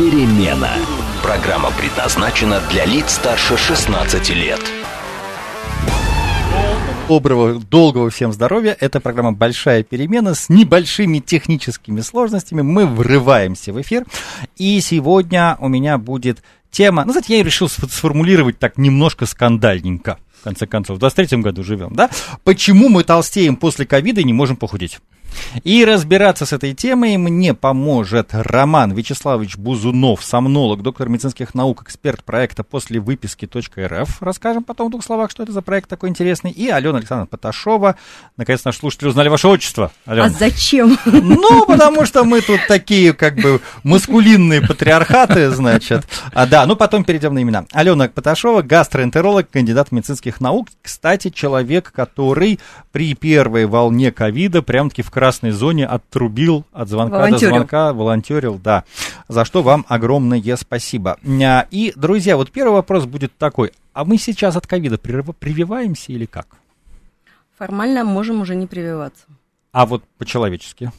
перемена». Программа предназначена для лиц старше 16 лет. Доброго, долгого всем здоровья. Это программа «Большая перемена» с небольшими техническими сложностями. Мы врываемся в эфир. И сегодня у меня будет тема... Ну, знаете, я решил сформулировать так немножко скандальненько. В конце концов, в 23 году живем, да? Почему мы толстеем после ковида и не можем похудеть? И разбираться с этой темой мне поможет Роман Вячеславович Бузунов, сомнолог, доктор медицинских наук, эксперт проекта после выписки .рф. Расскажем потом в двух словах, что это за проект такой интересный. И Алена Александровна Поташова. Наконец, наши слушатели узнали ваше отчество. Алена. А зачем? Ну, потому что мы тут такие, как бы, маскулинные патриархаты, значит. А, да, ну потом перейдем на имена. Алена Поташова, гастроэнтеролог, кандидат медицинских наук. Кстати, человек, который при первой волне ковида прям-таки в красной зоне отрубил от звонка волонтерил. до звонка, волонтерил, да. За что вам огромное спасибо. А, и, друзья, вот первый вопрос будет такой. А мы сейчас от ковида прививаемся или как? Формально можем уже не прививаться. А вот по-человечески?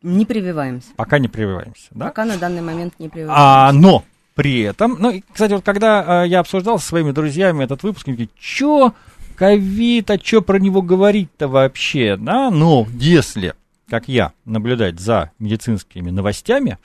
Не прививаемся. Пока не прививаемся, да? Пока на данный момент не прививаемся. А, но при этом, ну, кстати, вот когда э, я обсуждал со своими друзьями этот выпуск, они говорят, что ковид, а что про него говорить-то вообще, да? Но если, как я, наблюдать за медицинскими новостями,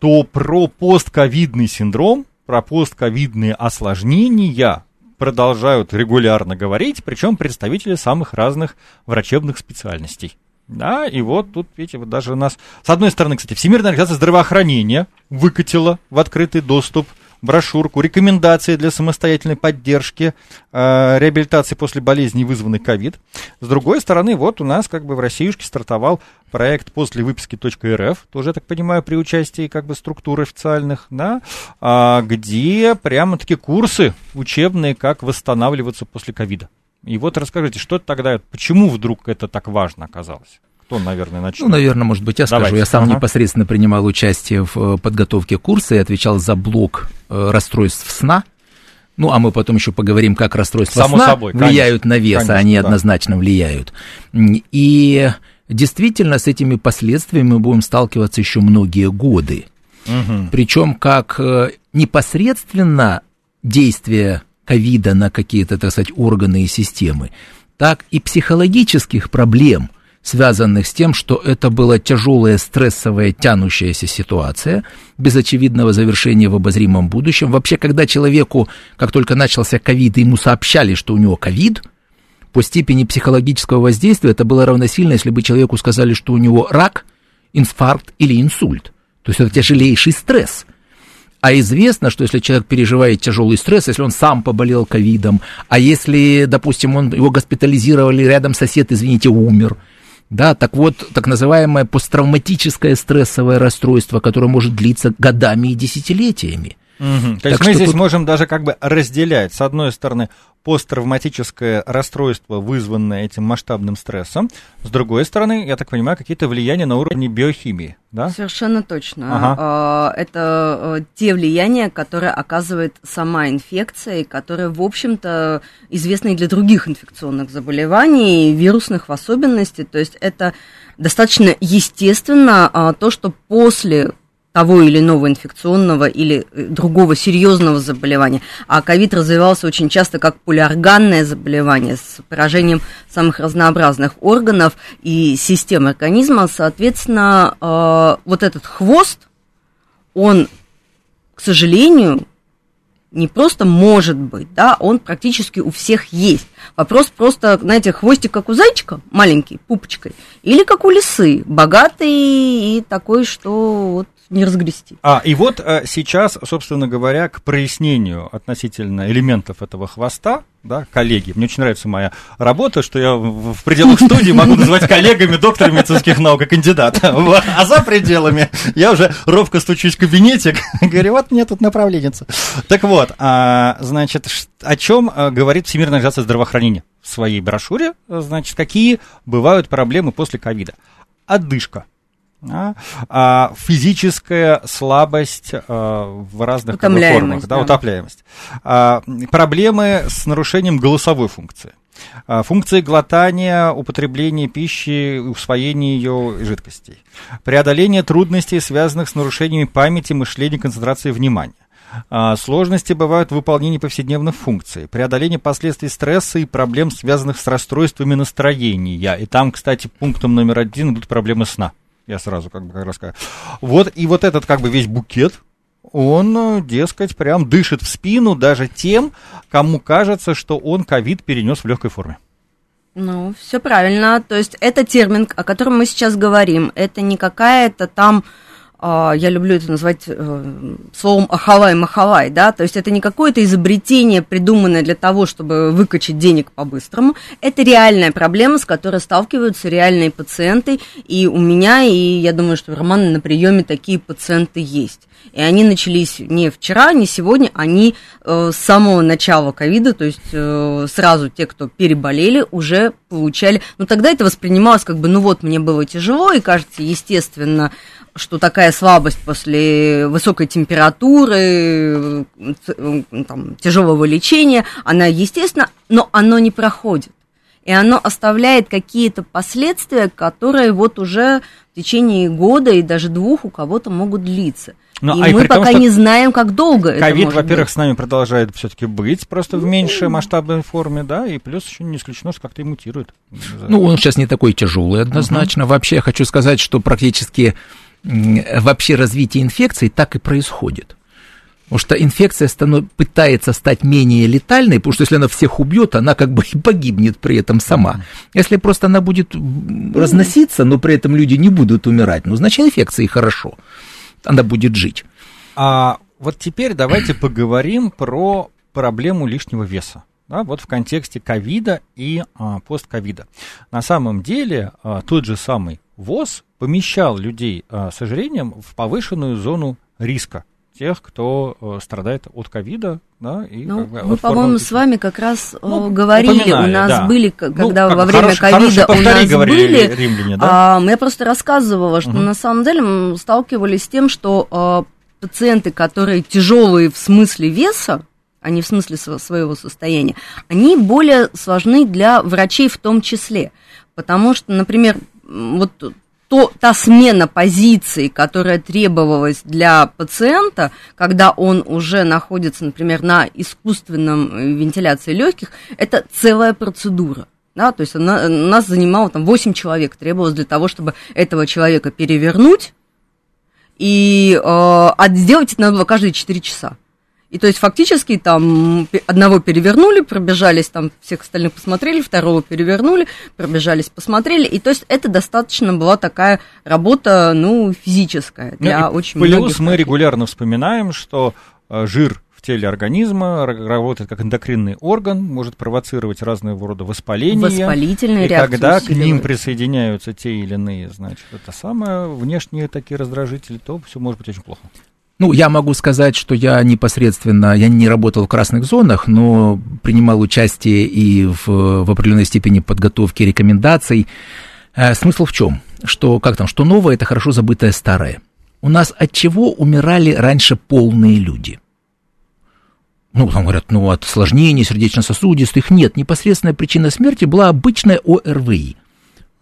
то про постковидный синдром, про постковидные осложнения продолжают регулярно говорить, причем представители самых разных врачебных специальностей. Да, и вот тут, видите, вот даже у нас, с одной стороны, кстати, Всемирная организация здравоохранения выкатила в открытый доступ брошюрку, рекомендации для самостоятельной поддержки э, реабилитации после болезни, вызванной ковид. С другой стороны, вот у нас как бы в Россиюшке стартовал проект после выписки .рф, тоже, я так понимаю, при участии как бы структур официальных, да, а, где прямо-таки курсы учебные, как восстанавливаться после ковида. И вот расскажите, что тогда, почему вдруг это так важно оказалось? Кто, наверное, начнет? Ну, наверное, может быть, я Давайте. скажу. Я сам ага. непосредственно принимал участие в э, подготовке курса и отвечал за блок э, расстройств сна. Ну, а мы потом еще поговорим, как расстройства Само сна собой, влияют конечно, на вес, конечно, а они да. однозначно влияют. И действительно, с этими последствиями мы будем сталкиваться еще многие годы. Угу. Причем как э, непосредственно действие ковида на какие-то, так сказать, органы и системы, так и психологических проблем – связанных с тем, что это была тяжелая, стрессовая, тянущаяся ситуация, без очевидного завершения в обозримом будущем. Вообще, когда человеку, как только начался ковид, ему сообщали, что у него ковид, по степени психологического воздействия это было равносильно, если бы человеку сказали, что у него рак, инфаркт или инсульт. То есть это тяжелейший стресс. А известно, что если человек переживает тяжелый стресс, если он сам поболел ковидом, а если, допустим, он, его госпитализировали, рядом сосед, извините, умер – да, так вот, так называемое посттравматическое стрессовое расстройство, которое может длиться годами и десятилетиями. Угу. То есть мы здесь тут... можем даже как бы разделять, с одной стороны, посттравматическое расстройство, вызванное этим масштабным стрессом, с другой стороны, я так понимаю, какие-то влияния на уровне биохимии, да? Совершенно точно. Ага. А, это э, те влияния, которые оказывает сама инфекция, и которые, в общем-то, известны и для других инфекционных заболеваний, вирусных в особенности. То есть это достаточно естественно а, то, что после того или иного инфекционного или э, другого серьезного заболевания. А ковид развивался очень часто как полиорганное заболевание с поражением самых разнообразных органов и систем организма. Соответственно, э, вот этот хвост, он, к сожалению, не просто может быть, да, он практически у всех есть. Вопрос просто, знаете, хвостик как у зайчика, маленький, пупочкой, или как у лисы, богатый и такой, что вот не разгрести. А, и вот а, сейчас, собственно говоря, к прояснению относительно элементов этого хвоста, да, коллеги. Мне очень нравится моя работа, что я в пределах студии могу называть коллегами доктора медицинских наук и кандидата. А за пределами я уже ровко стучусь в кабинете, говорю, вот мне тут направленница. Так вот, а, значит, о чем а, говорит Всемирная организация здравоохранения в своей брошюре? Значит, какие бывают проблемы после ковида? Отдышка да, а, физическая слабость а, в разных формах, да, да. утопляемость, а, проблемы с нарушением голосовой функции, а, функции глотания, употребления пищи, усвоения ее жидкостей, преодоление трудностей, связанных с нарушениями памяти, мышления, концентрации внимания. А, сложности бывают в выполнении повседневных функций, преодоление последствий стресса и проблем, связанных с расстройствами настроения. И там, кстати, пунктом номер один идут проблемы сна. Я сразу как бы как рассказываю. Вот, и вот этот как бы весь букет, он, дескать, прям дышит в спину даже тем, кому кажется, что он ковид перенес в легкой форме. Ну, все правильно. То есть это термин, о котором мы сейчас говорим. Это не какая-то там я люблю это назвать э, словом ахалай-махалай, да, то есть это не какое-то изобретение, придуманное для того, чтобы выкачать денег по-быстрому, это реальная проблема, с которой сталкиваются реальные пациенты, и у меня, и я думаю, что у Романа на приеме такие пациенты есть. И они начались не вчера, не сегодня, они э, с самого начала ковида, то есть э, сразу те, кто переболели, уже получали. Ну, тогда это воспринималось как бы, ну вот, мне было тяжело, и кажется, естественно, что такая слабость после высокой температуры, там, тяжелого лечения, она естественно, но оно не проходит. И оно оставляет какие-то последствия, которые вот уже в течение года и даже двух у кого-то могут длиться. Но, ну, и а мы пока том, не знаем, как долго COVID, это может во-первых, быть. с нами продолжает все-таки быть, просто в меньшей масштабной форме, да, и плюс еще не исключено, что как-то и мутирует. Ну, он сейчас не такой тяжелый однозначно. Угу. Вообще, я хочу сказать, что практически вообще развитие инфекции так и происходит. Потому что инфекция станов... пытается стать менее летальной, потому что если она всех убьет, она как бы и погибнет при этом сама. Если просто она будет разноситься, но при этом люди не будут умирать, ну, значит, инфекции хорошо. Она будет жить. А вот теперь давайте поговорим про проблему лишнего веса. Да, вот в контексте ковида и а, постковида. На самом деле а, тот же самый ВОЗ помещал людей а, с ожирением в повышенную зону риска тех, кто э, страдает от ковида, да, и ну, как мы, по-моему, с вами как раз э, ну, говорили, у нас да. были, когда ну, во время ковида у нас были, римляне, да? а, я просто рассказывала, что угу. на самом деле мы сталкивались с тем, что а, пациенты, которые тяжелые в смысле веса, а не в смысле своего состояния, они более сложны для врачей в том числе, потому что, например, вот то, та смена позиций, которая требовалась для пациента, когда он уже находится, например, на искусственном э, вентиляции легких, это целая процедура. Да, то есть она, нас занимало там 8 человек, требовалось для того, чтобы этого человека перевернуть, и э, сделать это надо было каждые 4 часа. И то есть фактически там одного перевернули, пробежались, там всех остальных посмотрели, второго перевернули, пробежались, посмотрели. И то есть это достаточно была такая работа, ну, физическая ну для ну, очень плюс многих. Плюс мы регулярно вспоминаем, что э, жир в теле организма работает как эндокринный орган, может провоцировать разные рода воспаления. Воспалительные и реакции когда к ним присоединяются те или иные, значит, это самое внешние такие раздражители, то все может быть очень плохо. Ну, я могу сказать, что я непосредственно, я не работал в красных зонах, но принимал участие и в, в определенной степени подготовки рекомендаций. Э, смысл в чем? Что, как там, что новое – это хорошо забытое старое. У нас от чего умирали раньше полные люди? Ну, там говорят, ну, от осложнений сердечно-сосудистых. Нет, непосредственная причина смерти была обычная ОРВИ.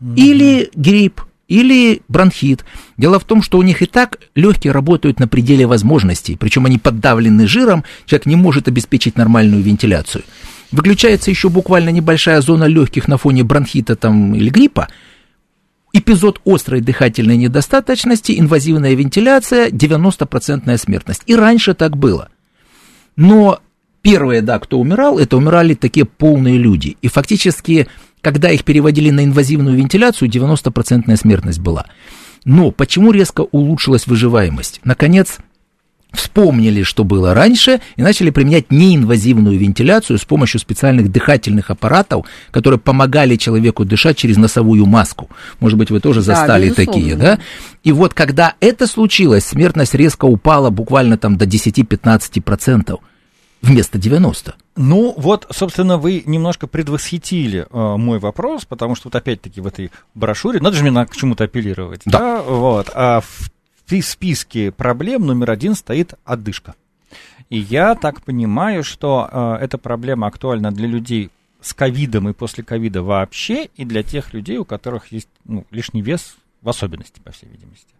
Mm-hmm. Или грипп, или бронхит. Дело в том, что у них и так легкие работают на пределе возможностей, причем они поддавлены жиром, человек не может обеспечить нормальную вентиляцию. Выключается еще буквально небольшая зона легких на фоне бронхита там, или гриппа, эпизод острой дыхательной недостаточности, инвазивная вентиляция, 90% смертность. И раньше так было. Но первые, да, кто умирал, это умирали такие полные люди. И фактически когда их переводили на инвазивную вентиляцию, 90% смертность была. Но почему резко улучшилась выживаемость? Наконец, вспомнили, что было раньше, и начали применять неинвазивную вентиляцию с помощью специальных дыхательных аппаратов, которые помогали человеку дышать через носовую маску. Может быть, вы тоже застали да, такие, да? И вот когда это случилось, смертность резко упала буквально там до 10-15% вместо 90. Ну, вот, собственно, вы немножко предвосхитили э, мой вопрос, потому что вот опять-таки в этой брошюре, надо же мне к чему-то апеллировать, да, да? вот, а в в списке проблем номер один стоит отдышка. И я так понимаю, что э, эта проблема актуальна для людей с ковидом и после ковида вообще, и для тех людей, у которых есть ну, лишний вес в особенности, по всей видимости.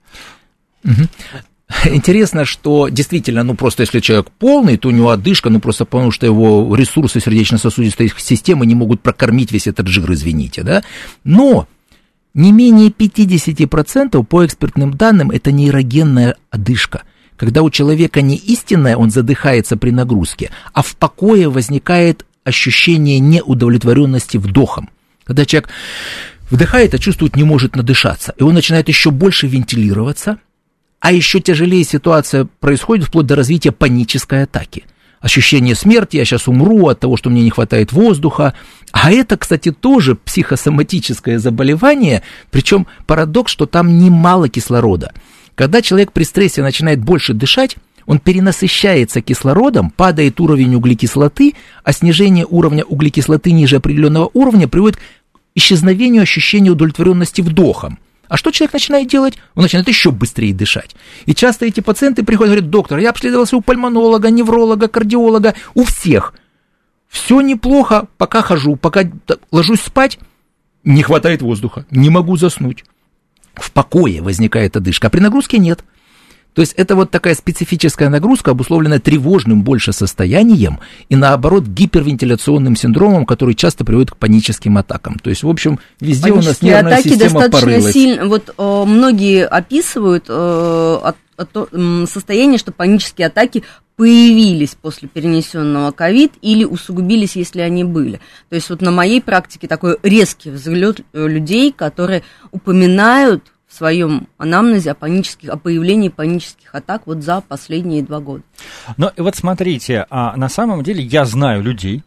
Интересно, что действительно, ну просто если человек полный, то у него отдышка, ну просто потому что его ресурсы сердечно-сосудистой системы не могут прокормить весь этот жир, извините, да. Но не менее 50% по экспертным данным это нейрогенная одышка. Когда у человека не истинная, он задыхается при нагрузке, а в покое возникает ощущение неудовлетворенности вдохом. Когда человек вдыхает, а чувствует, не может надышаться, и он начинает еще больше вентилироваться, а еще тяжелее ситуация происходит вплоть до развития панической атаки ощущение смерти, я сейчас умру от того, что мне не хватает воздуха. А это, кстати, тоже психосоматическое заболевание, причем парадокс, что там немало кислорода. Когда человек при стрессе начинает больше дышать, он перенасыщается кислородом, падает уровень углекислоты, а снижение уровня углекислоты ниже определенного уровня приводит к исчезновению ощущения удовлетворенности вдохом. А что человек начинает делать? Он начинает еще быстрее дышать. И часто эти пациенты приходят и говорят, доктор, я обследовался у пульмонолога, невролога, кардиолога, у всех. Все неплохо, пока хожу, пока ложусь спать, не хватает воздуха, не могу заснуть. В покое возникает одышка, а при нагрузке нет. То есть это вот такая специфическая нагрузка, обусловленная тревожным больше состоянием и наоборот гипервентиляционным синдромом, который часто приводит к паническим атакам. То есть, в общем, везде у нас нервная атаки система достаточно порылась. сильно. Вот о, многие описывают о, о, состояние, что панические атаки появились после перенесенного ковид или усугубились, если они были. То есть вот на моей практике такой резкий взлет э, людей, которые упоминают в своем анамнезе о, панических, о появлении панических атак вот за последние два года. Ну, и вот смотрите, а, на самом деле я знаю людей,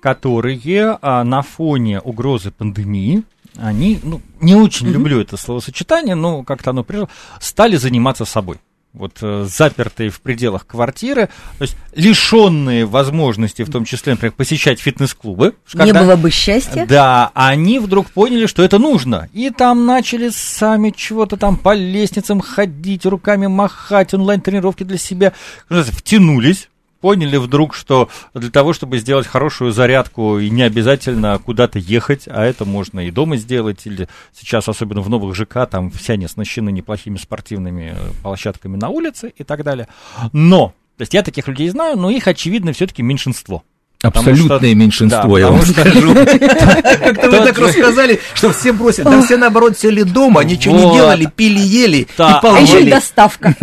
которые а, на фоне угрозы пандемии, они, ну, не очень mm-hmm. люблю это словосочетание, но как-то оно пришло, стали заниматься собой вот э, запертые в пределах квартиры, то есть лишенные возможности, в том числе, например, посещать фитнес-клубы. Не было бы счастья. Да, они вдруг поняли, что это нужно. И там начали сами чего-то там по лестницам ходить, руками махать, онлайн-тренировки для себя. Втянулись поняли вдруг, что для того, чтобы сделать хорошую зарядку, и не обязательно куда-то ехать, а это можно и дома сделать, или сейчас, особенно в новых ЖК, там все они оснащены неплохими спортивными э, площадками на улице и так далее. Но, то есть я таких людей знаю, но их, очевидно, все-таки меньшинство. Абсолютное что, меньшинство, да, я вам скажу. Как-то вы так рассказали, что все бросили. Да все, наоборот, сели дома, ничего не делали, пили, ели и А еще и доставка.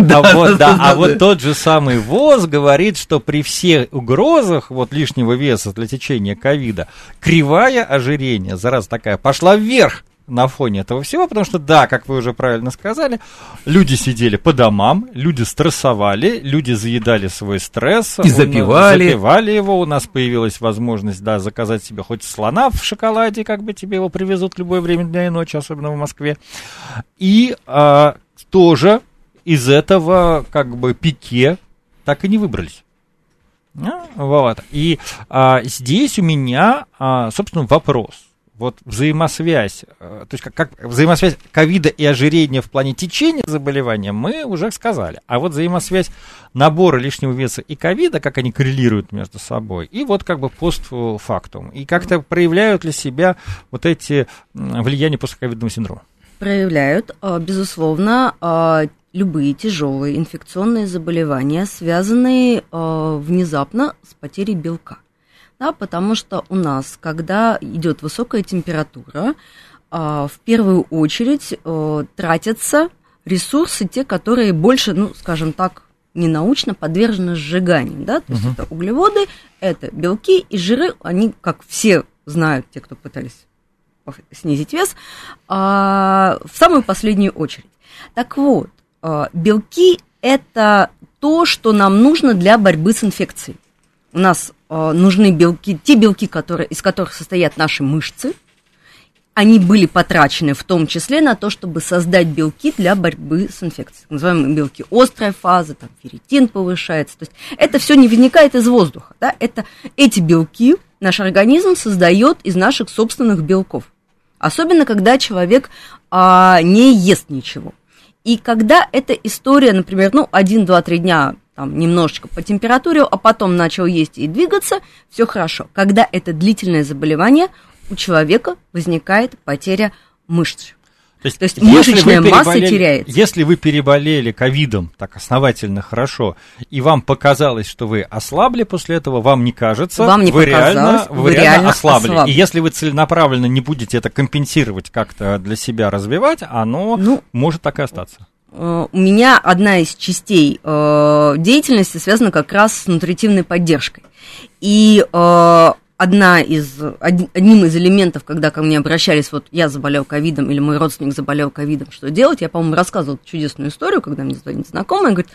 А вот тот же самый ВОЗ говорит, что при всех угрозах вот лишнего веса для течения ковида, кривая ожирения, зараза такая, пошла вверх на фоне этого всего, потому что, да, как вы уже правильно сказали, люди сидели по домам, люди стрессовали, люди заедали свой стресс. И запивали. Запивали его, у нас появилась возможность, да, заказать себе хоть слона в шоколаде, как бы тебе его привезут в любое время дня и ночи, особенно в Москве. И а, тоже из этого, как бы, пике так и не выбрались. А, вот. И а, здесь у меня, а, собственно, вопрос вот взаимосвязь, э, то есть как, как взаимосвязь ковида и ожирения в плане течения заболевания мы уже сказали. А вот взаимосвязь набора лишнего веса и ковида, как они коррелируют между собой, и вот как бы постфактум. И как-то проявляют ли себя вот эти влияния постковидного синдрома? Проявляют, э, безусловно, э, любые тяжелые инфекционные заболевания, связанные внезапно с потерей белка да, потому что у нас, когда идет высокая температура, а, в первую очередь э, тратятся ресурсы, те, которые больше, ну, скажем так, ненаучно подвержены сжиганию, да, то есть uh-huh. это углеводы, это белки и жиры, они, как все знают, те, кто пытались снизить вес, а, в самую последнюю очередь. Так вот, э, белки – это то, что нам нужно для борьбы с инфекцией. У нас нужны белки, те белки, которые, из которых состоят наши мышцы – они были потрачены в том числе на то, чтобы создать белки для борьбы с инфекцией. Называемые белки острой фазы, там ферритин повышается. То есть это все не возникает из воздуха. Да? Это, эти белки наш организм создает из наших собственных белков. Особенно, когда человек а, не ест ничего. И когда эта история, например, ну, один, два, три дня там, немножечко по температуре, а потом начал есть и двигаться, все хорошо. Когда это длительное заболевание, у человека возникает потеря мышц. То есть, То есть мышечная масса теряется. Если вы переболели ковидом так основательно хорошо, и вам показалось, что вы ослабли после этого, вам не кажется, вам не вы, реально, вы, вы реально, реально ослабли. ослабли. И если вы целенаправленно не будете это компенсировать как-то для себя развивать, оно ну, может так и остаться. Э, у меня одна из частей э, деятельности связана как раз с нутритивной поддержкой. И э, одна из, одним из элементов, когда ко мне обращались, вот я заболел ковидом или мой родственник заболел ковидом, что делать? Я, по-моему, рассказывала чудесную историю, когда мне звонит знакомая, говорит,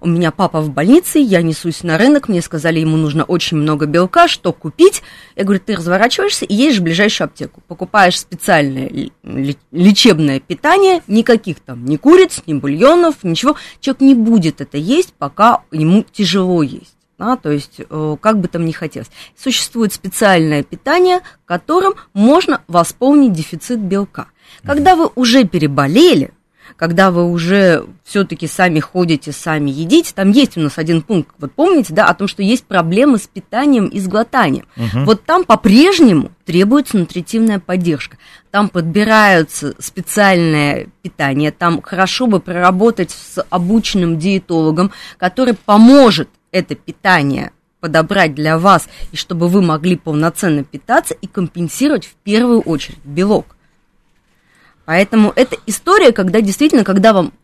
у меня папа в больнице, я несусь на рынок, мне сказали, ему нужно очень много белка, что купить? Я говорю, ты разворачиваешься и едешь в ближайшую аптеку, покупаешь специальное лечебное питание, никаких там ни куриц, ни бульонов, ничего. Человек не будет это есть, пока ему тяжело есть да, то есть э, как бы там ни хотелось. Существует специальное питание, которым можно восполнить дефицит белка. Когда вы уже переболели, когда вы уже все-таки сами ходите, сами едите, там есть у нас один пункт, вот помните, да, о том, что есть проблемы с питанием и с глотанием. Угу. Вот там по-прежнему требуется нутритивная поддержка. Там подбираются специальное питание, там хорошо бы проработать с обученным диетологом, который поможет это питание подобрать для вас, и чтобы вы могли полноценно питаться и компенсировать в первую очередь белок. Поэтому это история, когда действительно, когда вам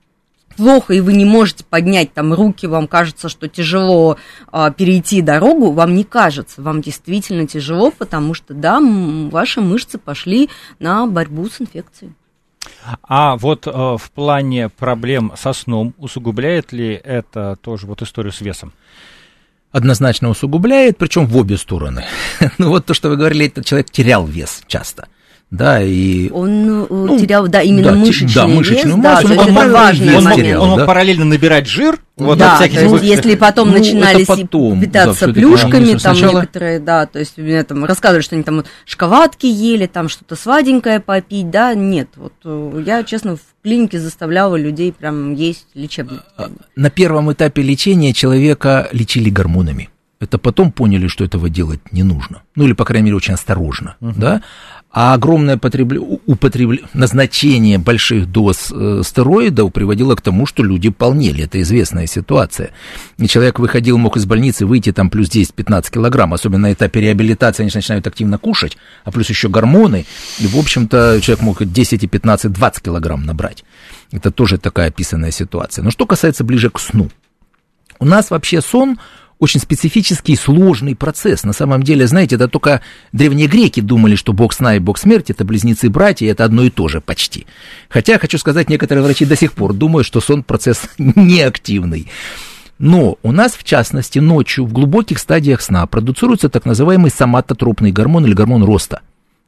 плохо, и вы не можете поднять там руки, вам кажется, что тяжело а, перейти дорогу, вам не кажется, вам действительно тяжело, потому что, да, ваши мышцы пошли на борьбу с инфекцией. А вот э, в плане проблем со сном усугубляет ли это тоже вот историю с весом? Однозначно усугубляет, причем в обе стороны. ну вот то, что вы говорили, этот человек терял вес часто да, и... Он э, ну, терял, да, именно да, мышечный да, мышечную вес, массу, да, он, это важный он, момент. Он, он мог параллельно набирать жир, вот да, то есть, если потом ну, начинали потом, питаться да, плюшками, там сначала... некоторые, да, то есть мне там рассказывали, что они там вот шоколадки ели, там что-то сладенькое попить, да, нет, вот э, я, честно, в клинике заставляла людей прям есть лечебные. А, на первом этапе лечения человека лечили гормонами. Это потом поняли, что этого делать не нужно. Ну или, по крайней мере, очень осторожно. Uh-huh. Да? А огромное потребля... употребля... назначение больших доз э, стероидов приводило к тому, что люди полнели. Это известная ситуация. И человек выходил, мог из больницы выйти там плюс 10-15 килограмм. Особенно на этапе реабилитации они начинают активно кушать, а плюс еще гормоны. И, в общем-то, человек мог 10, 15, 20 килограмм набрать. Это тоже такая описанная ситуация. Но что касается ближе к сну. У нас вообще сон очень специфический, сложный процесс. На самом деле, знаете, это только древние греки думали, что бог сна и бог смерти – это близнецы-братья, это одно и то же почти. Хотя, хочу сказать, некоторые врачи до сих пор думают, что сон – процесс неактивный. Но у нас, в частности, ночью в глубоких стадиях сна продуцируется так называемый соматотропный гормон или гормон роста,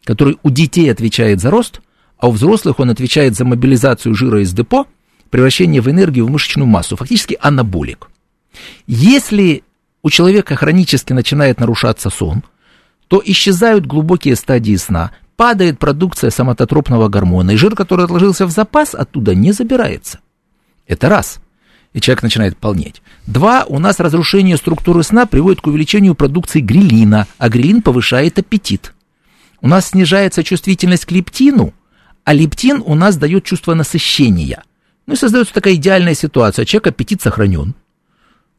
который у детей отвечает за рост, а у взрослых он отвечает за мобилизацию жира из депо, превращение в энергию в мышечную массу, фактически анаболик. Если у человека хронически начинает нарушаться сон, то исчезают глубокие стадии сна, падает продукция соматотропного гормона, и жир, который отложился в запас, оттуда не забирается. Это раз. И человек начинает полнеть. Два, у нас разрушение структуры сна приводит к увеличению продукции грилина, а грилин повышает аппетит. У нас снижается чувствительность к лептину, а лептин у нас дает чувство насыщения. Ну и создается такая идеальная ситуация. Человек аппетит сохранен,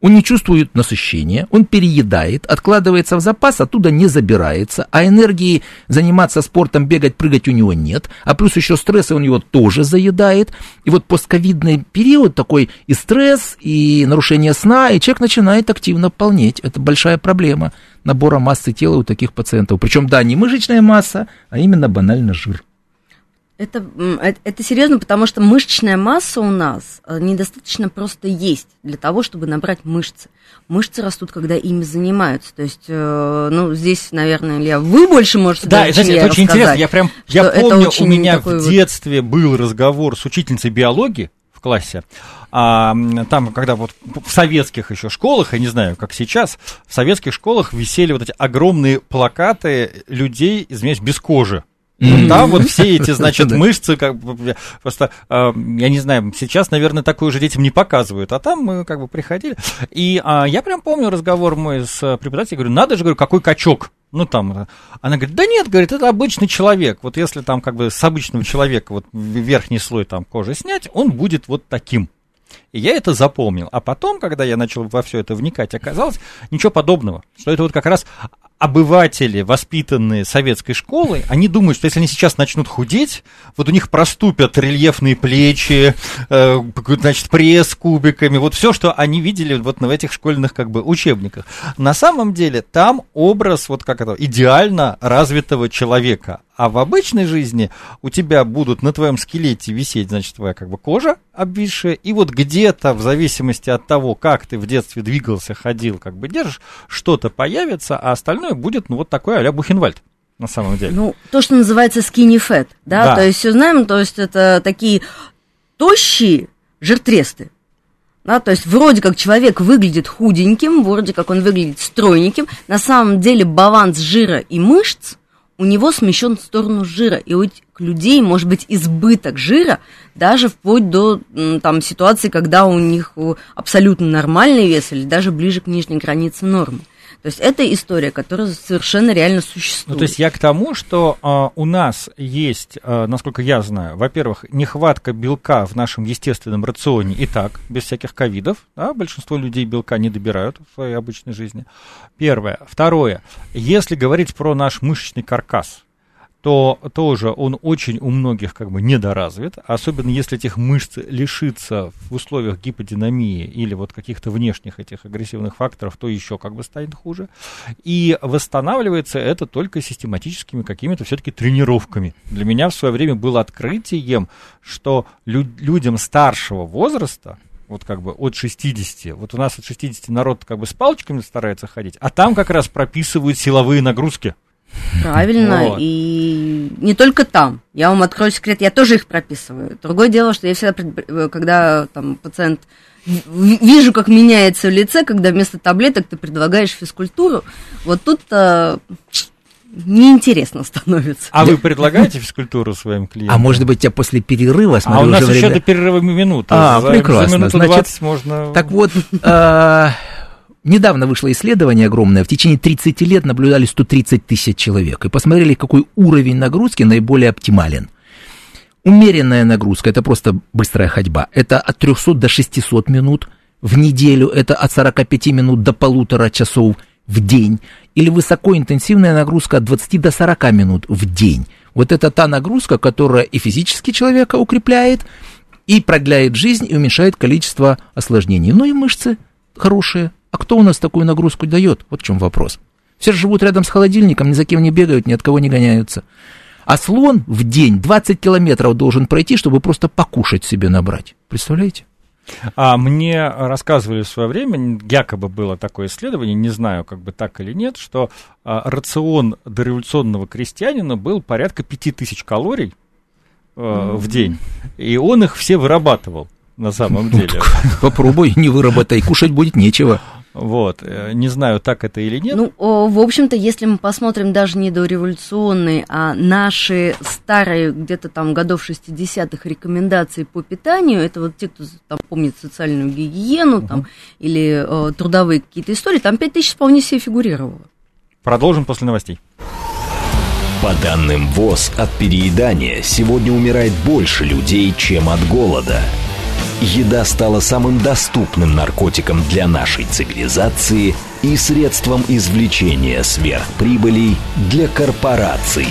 он не чувствует насыщения, он переедает, откладывается в запас, оттуда не забирается, а энергии заниматься спортом, бегать, прыгать у него нет, а плюс еще стрессы у него тоже заедает. И вот постковидный период такой и стресс, и нарушение сна, и человек начинает активно полнеть. Это большая проблема набора массы тела у таких пациентов. Причем, да, не мышечная масса, а именно банально жир. Это, это, это серьезно, потому что мышечная масса у нас э, недостаточно просто есть для того, чтобы набрать мышцы. Мышцы растут, когда ими занимаются. То есть, э, ну, здесь, наверное, Илья, вы больше можете Да, знаете, это очень интересно. Я прям, я помню, у меня в детстве вот... был разговор с учительницей биологии в классе. А, там, когда вот в советских еще школах, я не знаю, как сейчас, в советских школах висели вот эти огромные плакаты людей, извиняюсь, без кожи. Mm-hmm. Там вот все эти, значит, мышцы, как бы, просто, э, я не знаю, сейчас, наверное, такое же детям не показывают, а там мы как бы приходили. И э, я прям помню разговор мой с преподавателем, говорю, надо же, говорю, какой качок. Ну, там, она говорит, да нет, говорит, это обычный человек. Вот если там как бы с обычного человека вот верхний слой там кожи снять, он будет вот таким. И я это запомнил. А потом, когда я начал во все это вникать, оказалось ничего подобного. Что это вот как раз обыватели, воспитанные советской школой, они думают, что если они сейчас начнут худеть, вот у них проступят рельефные плечи, э, значит, пресс кубиками, вот все, что они видели вот в этих школьных как бы учебниках. На самом деле там образ вот как это, идеально развитого человека, а в обычной жизни у тебя будут на твоем скелете висеть, значит, твоя как бы кожа обвисшая, и вот где-то в зависимости от того, как ты в детстве двигался, ходил, как бы держишь, что-то появится, а остальное будет, ну, вот такой а-ля Бухенвальд на самом деле. Ну, то, что называется skinny fat, да, да. то есть все знаем, то есть это такие тощие жиртресты, да, то есть вроде как человек выглядит худеньким, вроде как он выглядит стройненьким, на самом деле баланс жира и мышц у него смещен в сторону жира, и у людей может быть избыток жира, даже вплоть до там, ситуации, когда у них абсолютно нормальный вес или даже ближе к нижней границе нормы. То есть это история, которая совершенно реально существует. Ну, то есть я к тому, что э, у нас есть, э, насколько я знаю, во-первых, нехватка белка в нашем естественном рационе и так, без всяких ковидов. Да, большинство людей белка не добирают в своей обычной жизни. Первое. Второе. Если говорить про наш мышечный каркас, то тоже он очень у многих как бы недоразвит, особенно если этих мышц лишится в условиях гиподинамии или вот каких-то внешних этих агрессивных факторов, то еще как бы станет хуже. И восстанавливается это только систематическими какими-то все-таки тренировками. Для меня в свое время было открытием, что лю- людям старшего возраста, вот как бы от 60. Вот у нас от 60 народ как бы с палочками старается ходить, а там как раз прописывают силовые нагрузки. Правильно, вот. и не только там. Я вам открою секрет, я тоже их прописываю. Другое дело, что я всегда, э, когда там пациент вижу, как меняется в лице, когда вместо таблеток ты предлагаешь физкультуру, вот тут -то неинтересно становится. А вы предлагаете физкультуру своим клиентам? А может быть, я после перерыва смотрю, А у нас еще время... до перерыва минута. А, за, прекрасно. За минуту Значит, можно... Так вот, э, Недавно вышло исследование огромное, в течение 30 лет наблюдали 130 тысяч человек и посмотрели, какой уровень нагрузки наиболее оптимален. Умеренная нагрузка – это просто быстрая ходьба. Это от 300 до 600 минут в неделю, это от 45 минут до полутора часов в день. Или высокоинтенсивная нагрузка от 20 до 40 минут в день. Вот это та нагрузка, которая и физически человека укрепляет, и продляет жизнь, и уменьшает количество осложнений. Ну и мышцы хорошие, а кто у нас такую нагрузку дает? Вот в чем вопрос. Все же живут рядом с холодильником, ни за кем не бегают, ни от кого не гоняются. А слон в день 20 километров должен пройти, чтобы просто покушать себе набрать. Представляете? А мне рассказывали в свое время, якобы было такое исследование, не знаю, как бы так или нет, что а, рацион дореволюционного крестьянина был порядка 5000 калорий а, в день, и он их все вырабатывал на самом деле. Попробуй, не выработай, кушать будет нечего. Вот, э, не знаю, так это или нет. Ну, в общем-то, если мы посмотрим даже не до революционной, а наши старые, где-то там годов 60-х рекомендации по питанию, это вот те, кто там помнит социальную гигиену угу. там, или э, трудовые какие-то истории, там 5000 вполне себе фигурировало. Продолжим после новостей. По данным ВОЗ, от переедания сегодня умирает больше людей, чем от голода – еда стала самым доступным наркотиком для нашей цивилизации и средством извлечения сверхприбылей для корпораций.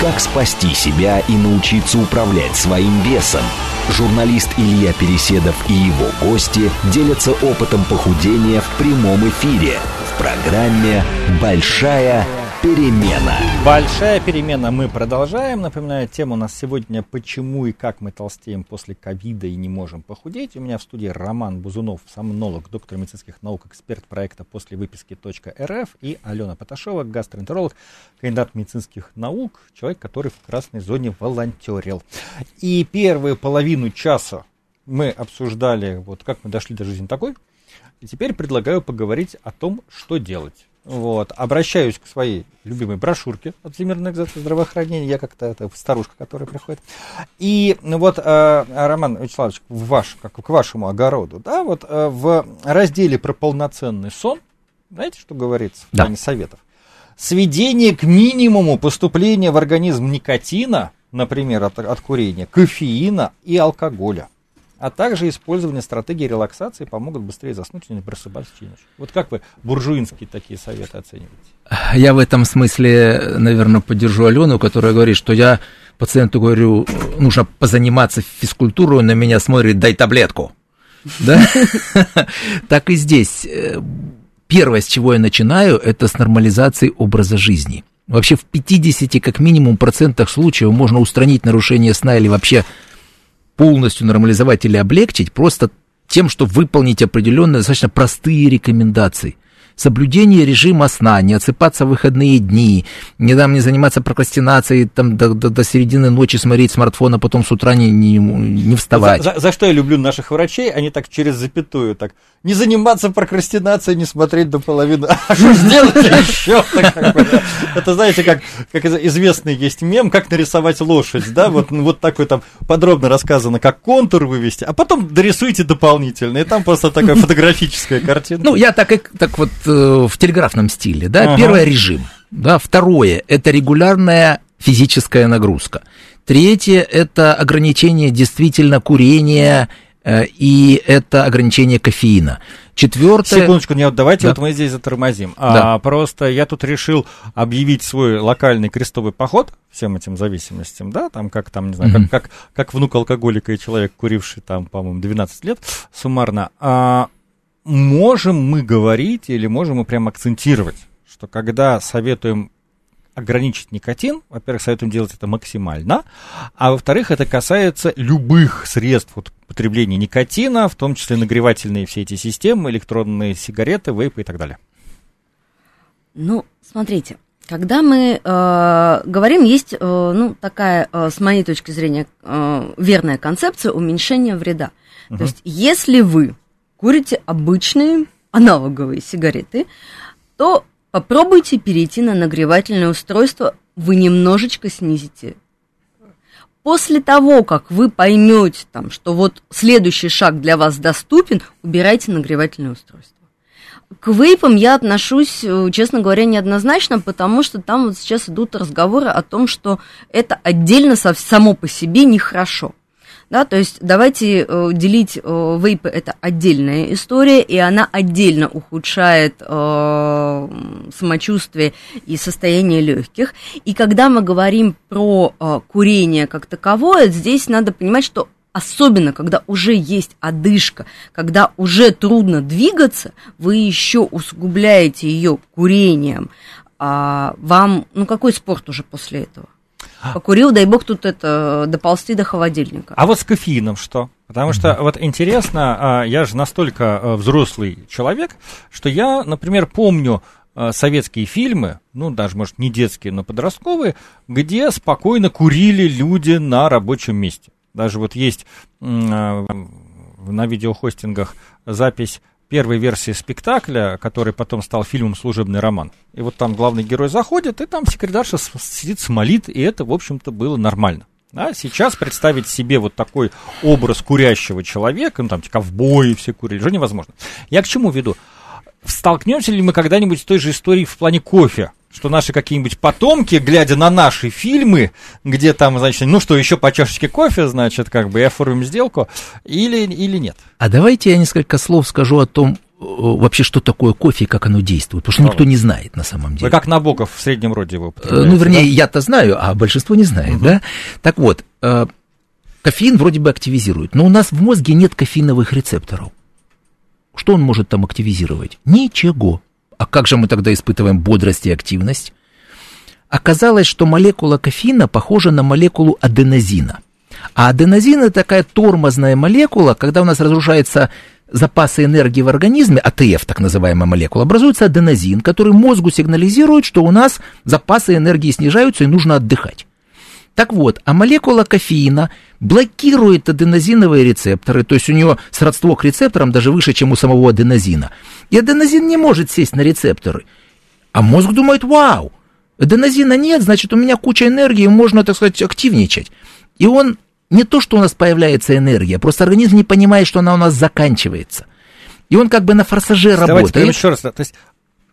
Как спасти себя и научиться управлять своим весом? Журналист Илья Переседов и его гости делятся опытом похудения в прямом эфире в программе «Большая Перемена. Большая перемена. Мы продолжаем. Напоминаю, тема у нас сегодня «Почему и как мы толстеем после ковида и не можем похудеть». У меня в студии Роман Бузунов, сомнолог, доктор медицинских наук, эксперт проекта «После выписки .рф» и Алена Поташова, гастроэнтеролог, кандидат медицинских наук, человек, который в красной зоне волонтерил. И первую половину часа мы обсуждали, вот как мы дошли до жизни такой, и теперь предлагаю поговорить о том, что делать. Вот. Обращаюсь к своей любимой брошюрке от Всемирной организации здравоохранения. Я как-то это старушка, которая приходит. И вот, э, Роман Вячеславович, ваш, как к вашему огороду, да, вот э, в разделе про полноценный сон, знаете, что говорится в плане советов? Сведение к минимуму поступления в организм никотина, например, от, от курения, кофеина и алкоголя а также использование стратегии релаксации помогут быстрее заснуть и не просыпаться в ночь. Вот как вы буржуинские такие советы оцениваете? Я в этом смысле, наверное, поддержу Алену, которая говорит, что я пациенту говорю, нужно позаниматься физкультурой, на меня смотрит, дай таблетку. Да? Так и здесь. Первое, с чего я начинаю, это с нормализации образа жизни. Вообще в 50 как минимум процентах случаев можно устранить нарушение сна или вообще полностью нормализовать или облегчить просто тем, что выполнить определенные достаточно простые рекомендации соблюдение режима сна, не отсыпаться в выходные дни, не, там, не заниматься прокрастинацией там, до, до, до середины ночи смотреть смартфон, а потом с утра не, не, не вставать. За, за, за что я люблю наших врачей, они так через запятую так, не заниматься прокрастинацией, не смотреть до половины, а что сделать еще? Это знаете, как, известный есть мем, как нарисовать лошадь, да, вот, вот такой там подробно рассказано, как контур вывести, а потом дорисуйте дополнительно, и там просто такая фотографическая картина. Ну, я так, так вот в телеграфном стиле. Да? Ага. Первое режим. Да? Второе это регулярная физическая нагрузка. Третье это ограничение действительно курения э, и это ограничение кофеина. Четвертое... Секундочку, нет, давайте да. вот мы здесь затормозим. Да. А, просто я тут решил объявить свой локальный крестовый поход всем этим зависимостям, да, там как там, не знаю, mm-hmm. как, как, как внук алкоголика и человек, куривший там, по-моему, 12 лет суммарно. А, можем мы говорить или можем мы прям акцентировать, что когда советуем ограничить никотин, во-первых, советуем делать это максимально, а во-вторых, это касается любых средств вот, потребления никотина, в том числе нагревательные все эти системы, электронные сигареты, вейпы и так далее. Ну, смотрите, когда мы э, говорим, есть, э, ну, такая, э, с моей точки зрения, э, верная концепция уменьшения вреда. Угу. То есть, если вы курите обычные аналоговые сигареты, то попробуйте перейти на нагревательное устройство, вы немножечко снизите. После того, как вы поймете, там, что вот следующий шаг для вас доступен, убирайте нагревательное устройство. К вейпам я отношусь, э, честно говоря, неоднозначно, потому что там вот сейчас идут разговоры о том, что это отдельно само по себе нехорошо. Да, то есть давайте э, делить э, вейпы это отдельная история, и она отдельно ухудшает э, самочувствие и состояние легких. И когда мы говорим про э, курение как таковое, здесь надо понимать, что особенно когда уже есть одышка, когда уже трудно двигаться, вы еще усугубляете ее курением. А вам, ну какой спорт уже после этого? Покурил, дай бог, тут это доползти до холодильника. А вот с кофеином что? Потому что вот интересно, а, я же настолько а, взрослый человек, что я, например, помню а, советские фильмы, ну, даже, может, не детские, но подростковые, где спокойно курили люди на рабочем месте. Даже вот есть на видеохостингах запись первой версии спектакля, который потом стал фильмом «Служебный роман». И вот там главный герой заходит, и там секретарша сидит, смолит, и это, в общем-то, было нормально. А сейчас представить себе вот такой образ курящего человека, ну там ковбои все курили, уже невозможно. Я к чему веду? Столкнемся ли мы когда-нибудь с той же историей в плане кофе? что наши какие-нибудь потомки, глядя на наши фильмы, где там, значит, ну что, еще по чашечке кофе, значит, как бы и оформим сделку, или, или нет? А давайте я несколько слов скажу о том, вообще, что такое кофе и как оно действует, потому что никто не знает на самом деле. Вы как Набоков в среднем роде его Ну, вернее, да? я-то знаю, а большинство не знает, угу. да? Так вот, э, кофеин вроде бы активизирует, но у нас в мозге нет кофеиновых рецепторов. Что он может там активизировать? Ничего. А как же мы тогда испытываем бодрость и активность? оказалось, что молекула кофеина похожа на молекулу аденозина. А аденозин это такая тормозная молекула, когда у нас разрушается запасы энергии в организме, АТФ, так называемая молекула, образуется аденозин, который мозгу сигнализирует, что у нас запасы энергии снижаются и нужно отдыхать. Так вот, а молекула кофеина блокирует аденозиновые рецепторы, то есть у нее сродство к рецепторам даже выше, чем у самого аденозина. И аденозин не может сесть на рецепторы. А мозг думает, вау, аденозина нет, значит, у меня куча энергии, можно, так сказать, активничать. И он не то, что у нас появляется энергия, просто организм не понимает, что она у нас заканчивается. И он как бы на форсаже Давайте работает. Давайте еще раз. То есть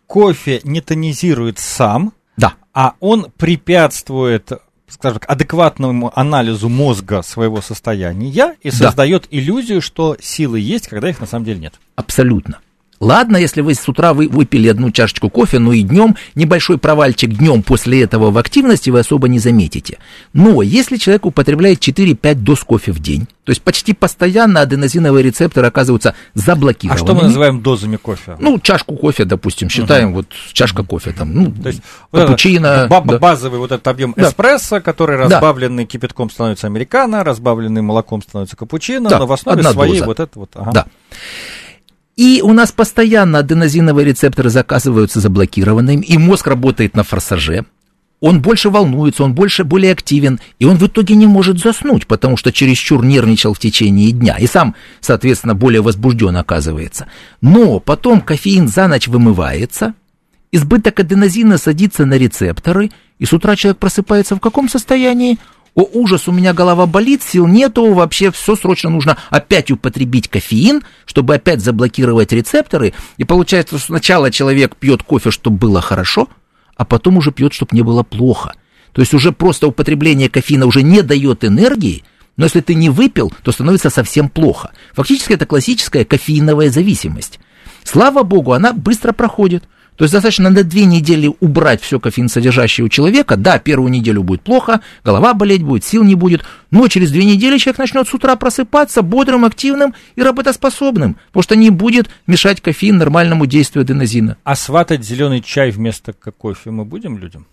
кофе не тонизирует сам, да. а он препятствует скажем так, адекватному анализу мозга своего состояния и создает да. иллюзию, что силы есть, когда их на самом деле нет. Абсолютно. Ладно, если вы с утра вы выпили одну чашечку кофе, но и днем небольшой провальчик днем после этого в активности вы особо не заметите. Но если человек употребляет 4-5 доз кофе в день, то есть почти постоянно аденозиновые рецепторы оказываются заблокированы. А что мы называем дозами кофе? Ну, чашку кофе, допустим, считаем, угу. вот чашка кофе там, ну, то есть, капучино. Вот да. Базовый вот этот объем да. эспрессо, который разбавленный да. кипятком становится американо, разбавленный молоком становится капучино, да. но в основе Одна своей доза. вот это вот. Ага. Да. И у нас постоянно аденозиновые рецепторы заказываются заблокированными, и мозг работает на форсаже. Он больше волнуется, он больше, более активен, и он в итоге не может заснуть, потому что чересчур нервничал в течение дня, и сам, соответственно, более возбужден оказывается. Но потом кофеин за ночь вымывается, избыток аденозина садится на рецепторы, и с утра человек просыпается в каком состоянии? О, ужас, у меня голова болит, сил нету, вообще все срочно нужно опять употребить кофеин, чтобы опять заблокировать рецепторы. И получается, что сначала человек пьет кофе, чтобы было хорошо, а потом уже пьет, чтобы не было плохо. То есть уже просто употребление кофеина уже не дает энергии, но если ты не выпил, то становится совсем плохо. Фактически это классическая кофеиновая зависимость. Слава богу, она быстро проходит. То есть достаточно на две недели убрать все кофеин содержащее у человека. Да, первую неделю будет плохо, голова болеть будет, сил не будет. Но через две недели человек начнет с утра просыпаться бодрым, активным и работоспособным, потому что не будет мешать кофеин нормальному действию аденозина. А сватать зеленый чай вместо кофе мы будем людям?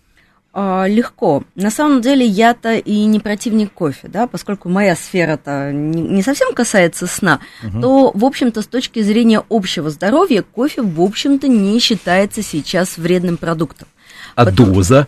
А, легко. На самом деле я-то и не противник кофе, да, поскольку моя сфера-то не, совсем касается сна, угу. то, в общем-то, с точки зрения общего здоровья, кофе, в общем-то, не считается сейчас вредным продуктом. А Потому... доза?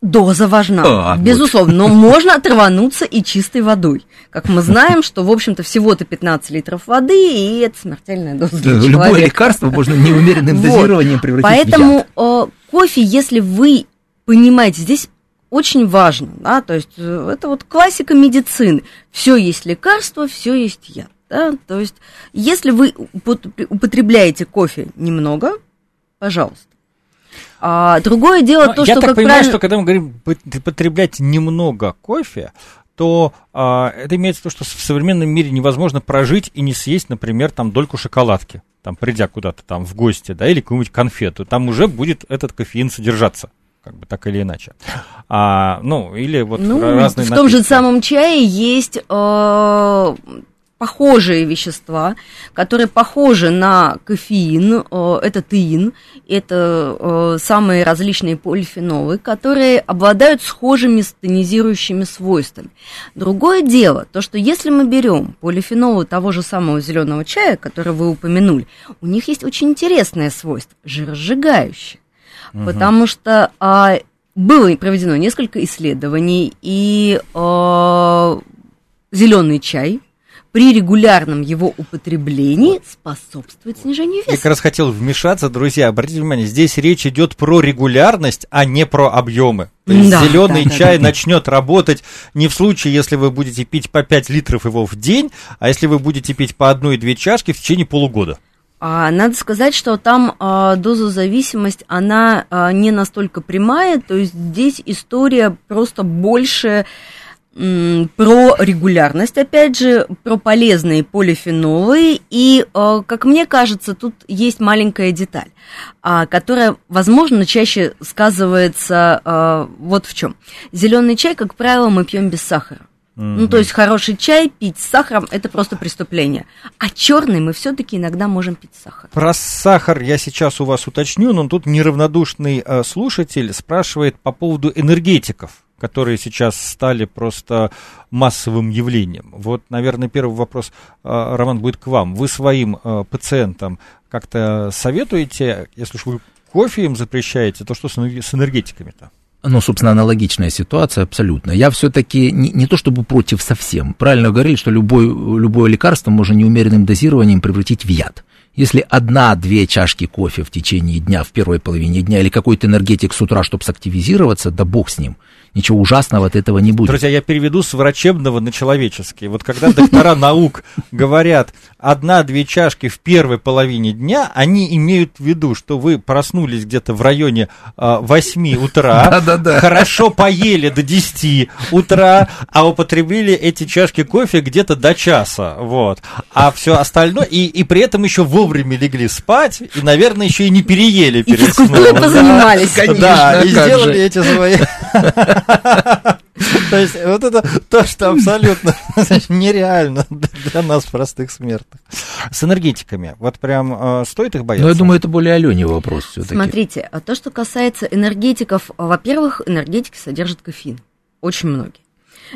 Доза важна, а, безусловно, вот. но можно отрывануться и чистой водой. Как мы знаем, что, в общем-то, всего-то 15 литров воды, и это смертельная доза для Любое человека. лекарство можно неумеренным дозированием превратить Поэтому в яд. Э, кофе, если вы понимаете, здесь очень важно, да, то есть э, это вот классика медицины. Все есть лекарство, все есть яд. Да? То есть, если вы употребляете кофе немного, пожалуйста. А другое дело Но то, я что... Я так понимаю, правильно... что когда мы говорим потреблять немного кофе, то а, это имеется в виду, что в современном мире невозможно прожить и не съесть, например, там дольку шоколадки, там придя куда-то там в гости, да, или какую-нибудь конфету. Там уже будет этот кофеин содержаться как бы так или иначе. А, ну, или вот ну, разные В напитки. том же самом чае есть э, похожие вещества, которые похожи на кофеин, э, это теин, это э, самые различные полифенолы, которые обладают схожими стонизирующими свойствами. Другое дело, то, что если мы берем полифенолы того же самого зеленого чая, который вы упомянули, у них есть очень интересное свойство – жиросжигающее угу. потому что а, было проведено несколько исследований, и а, зеленый чай при регулярном его употреблении способствует снижению веса. Я как раз хотел вмешаться, друзья, обратите внимание, здесь речь идет про регулярность, а не про объемы. То есть да, зеленый да, чай да, да. начнет работать не в случае, если вы будете пить по 5 литров его в день, а если вы будете пить по одной-две чашки в течение полугода. А, надо сказать, что там а, дозозависимость, она а, не настолько прямая, то есть здесь история просто больше про регулярность, опять же, про полезные полифенолы, и, как мне кажется, тут есть маленькая деталь, которая, возможно, чаще сказывается вот в чем. Зеленый чай, как правило, мы пьем без сахара. Mm-hmm. Ну, то есть хороший чай пить с сахаром это просто преступление. А черный мы все-таки иногда можем пить с сахаром. Про сахар я сейчас у вас уточню, но тут неравнодушный э, слушатель спрашивает по поводу энергетиков которые сейчас стали просто массовым явлением. Вот, наверное, первый вопрос, э, Роман, будет к вам. Вы своим э, пациентам как-то советуете, если уж вы кофе им запрещаете, то что с энергетиками-то? Ну, собственно, аналогичная ситуация абсолютно. Я все-таки не, не то чтобы против совсем. Правильно говорили, что любой, любое лекарство можно неумеренным дозированием превратить в яд. Если одна-две чашки кофе в течение дня, в первой половине дня, или какой-то энергетик с утра, чтобы сактивизироваться, да бог с ним – ничего ужасного от этого не будет. Друзья, я переведу с врачебного на человеческий. Вот когда доктора наук говорят одна-две чашки в первой половине дня, они имеют в виду, что вы проснулись где-то в районе 8 а, утра, хорошо поели до 10 утра, а употребили эти чашки кофе где-то до часа. Вот. А все остальное, и, и при этом еще вовремя легли спать, и, наверное, еще и не переели перед сном. И позанимались, конечно. Да, и сделали эти свои То есть вот это то, что абсолютно нереально для нас, простых смертных. С энергетиками, вот прям э, стоит их бояться? Ну, я думаю, это более Алене вопрос все-таки. Смотрите, а то, что касается энергетиков, во-первых, энергетики содержат кофеин, очень многие.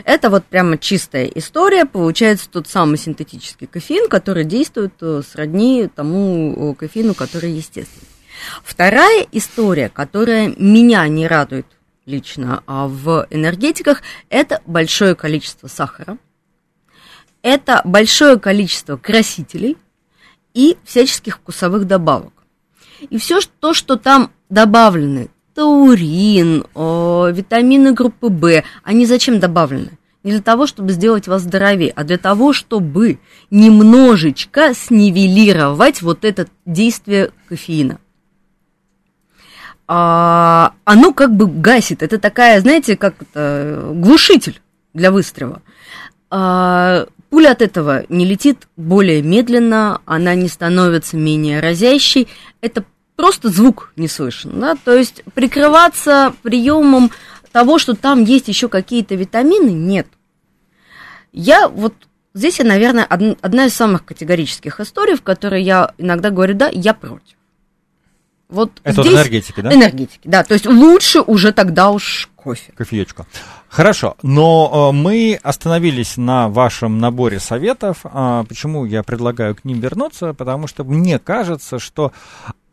Это вот прямо чистая история, получается тот самый синтетический кофеин, который действует э, сродни тому э, кофеину, который естественный. Вторая история, которая меня не радует лично а, в энергетиках, это большое количество сахара, это большое количество красителей и всяческих вкусовых добавок. И все то, что там добавлены, таурин, о, витамины группы В, они зачем добавлены? Не для того, чтобы сделать вас здоровее, а для того, чтобы немножечко снивелировать вот это действие кофеина а, оно как бы гасит. Это такая, знаете, как это, глушитель для выстрела. А, пуля от этого не летит более медленно, она не становится менее разящей. Это просто звук не слышен. Да? То есть прикрываться приемом того, что там есть еще какие-то витамины, нет. Я вот здесь, я, наверное, одна из самых категорических историй, в которой я иногда говорю, да, я против. Вот Это здесь... энергетики, да? Энергетики, да. То есть лучше уже тогда уж кофе. Кофеечку. Хорошо, но э, мы остановились на вашем наборе советов. А, почему я предлагаю к ним вернуться? Потому что мне кажется, что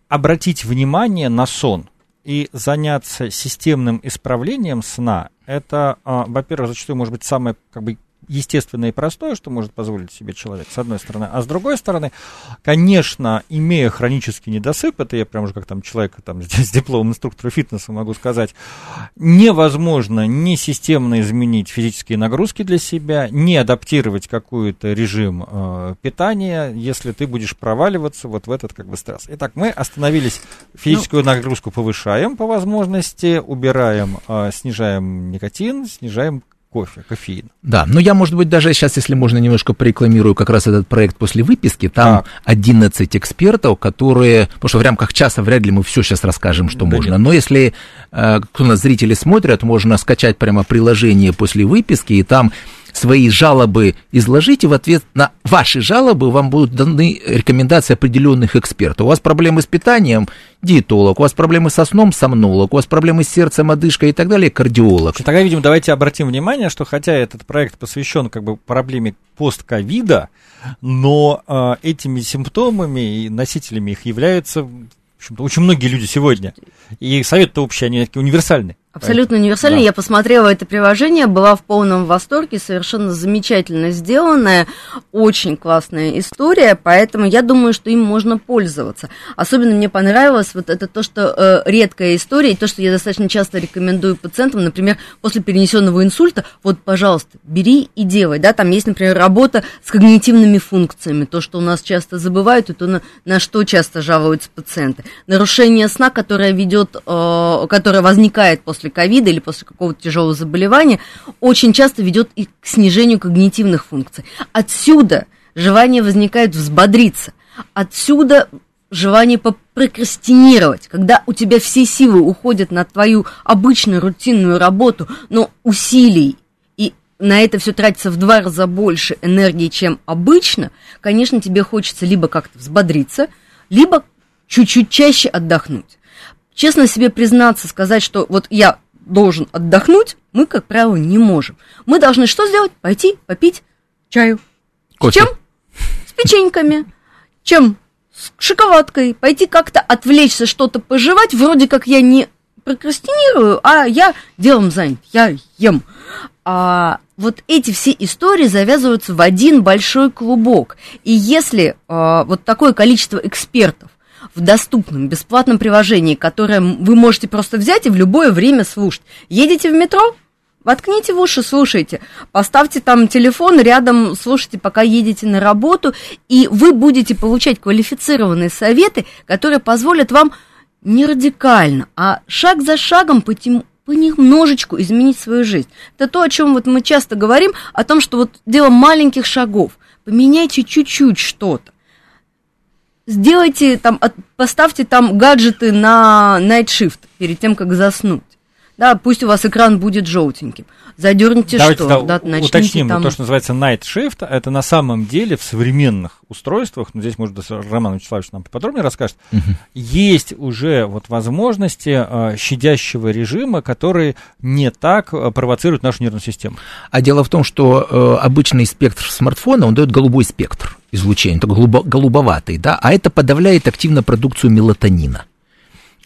обратить внимание на сон и заняться системным исправлением сна, это, а, во-первых, зачастую может быть самое как бы естественное и простое, что может позволить себе человек, с одной стороны. А с другой стороны, конечно, имея хронический недосып, это я прям уже как там человек там, с дипломом инструктора фитнеса могу сказать, невозможно не системно изменить физические нагрузки для себя, не адаптировать какой-то режим э, питания, если ты будешь проваливаться вот в этот как бы стресс. Итак, мы остановились, физическую ну, нагрузку повышаем по возможности, убираем, э, снижаем никотин, снижаем кофе, кофеин. Да, но я, может быть, даже сейчас, если можно, немножко порекламирую как раз этот проект после выписки. Там так. 11 экспертов, которые... Потому что в рамках часа вряд ли мы все сейчас расскажем, что да можно. Нет. Но если э, кто нас зрители смотрят, можно скачать прямо приложение после выписки, и там свои жалобы изложите, в ответ на ваши жалобы вам будут даны рекомендации определенных экспертов. У вас проблемы с питанием – диетолог, у вас проблемы со сном – сомнолог, у вас проблемы с сердцем, одышкой и так далее – кардиолог. Тогда, видимо, давайте обратим внимание, что хотя этот проект посвящен как бы проблеме постковида, но э, этими симптомами и носителями их являются в общем-то, очень многие люди сегодня. И совет-то общий, они такие универсальные. Абсолютно универсальный. Да. Я посмотрела это приложение, была в полном восторге, совершенно замечательно сделанная, очень классная история, поэтому я думаю, что им можно пользоваться. Особенно мне понравилось вот это то, что э, редкая история, и то, что я достаточно часто рекомендую пациентам, например, после перенесенного инсульта, вот, пожалуйста, бери и делай, да, там есть, например, работа с когнитивными функциями, то, что у нас часто забывают, и то, на, на что часто жалуются пациенты. Нарушение сна, которое ведет, э, которое возникает после после ковида или после какого-то тяжелого заболевания, очень часто ведет и к снижению когнитивных функций. Отсюда желание возникает взбодриться. Отсюда желание попрокрастинировать, когда у тебя все силы уходят на твою обычную рутинную работу, но усилий и на это все тратится в два раза больше энергии, чем обычно, конечно, тебе хочется либо как-то взбодриться, либо чуть-чуть чаще отдохнуть. Честно себе признаться, сказать, что вот я должен отдохнуть, мы, как правило, не можем. Мы должны что сделать? Пойти попить чаю. Кофе. С чем? С печеньками. Чем? С шоколадкой. Пойти как-то отвлечься, что-то пожевать. Вроде как я не прокрастинирую, а я делом занят. Я ем. А вот эти все истории завязываются в один большой клубок. И если а, вот такое количество экспертов в доступном бесплатном приложении, которое вы можете просто взять и в любое время слушать. Едете в метро, Воткните в уши, слушайте. Поставьте там телефон рядом, слушайте, пока едете на работу, и вы будете получать квалифицированные советы, которые позволят вам не радикально, а шаг за шагом понемножечку изменить свою жизнь. Это то, о чем вот мы часто говорим, о том, что вот дело маленьких шагов. Поменяйте чуть-чуть что-то сделайте там, поставьте там гаджеты на night shift перед тем, как заснуть. Да, пусть у вас экран будет желтеньким. Задерните Давайте, что? Да, да, уточним, там... то, что называется night shift, это на самом деле в современных устройствах, ну, здесь, может, Роман Вячеславович нам подробнее расскажет, угу. есть уже вот возможности э, щадящего режима, который не так э, провоцирует нашу нервную систему. А дело в том, что э, обычный спектр смартфона, он дает голубой спектр излучения, такой голубо, голубоватый, да, а это подавляет активно продукцию мелатонина.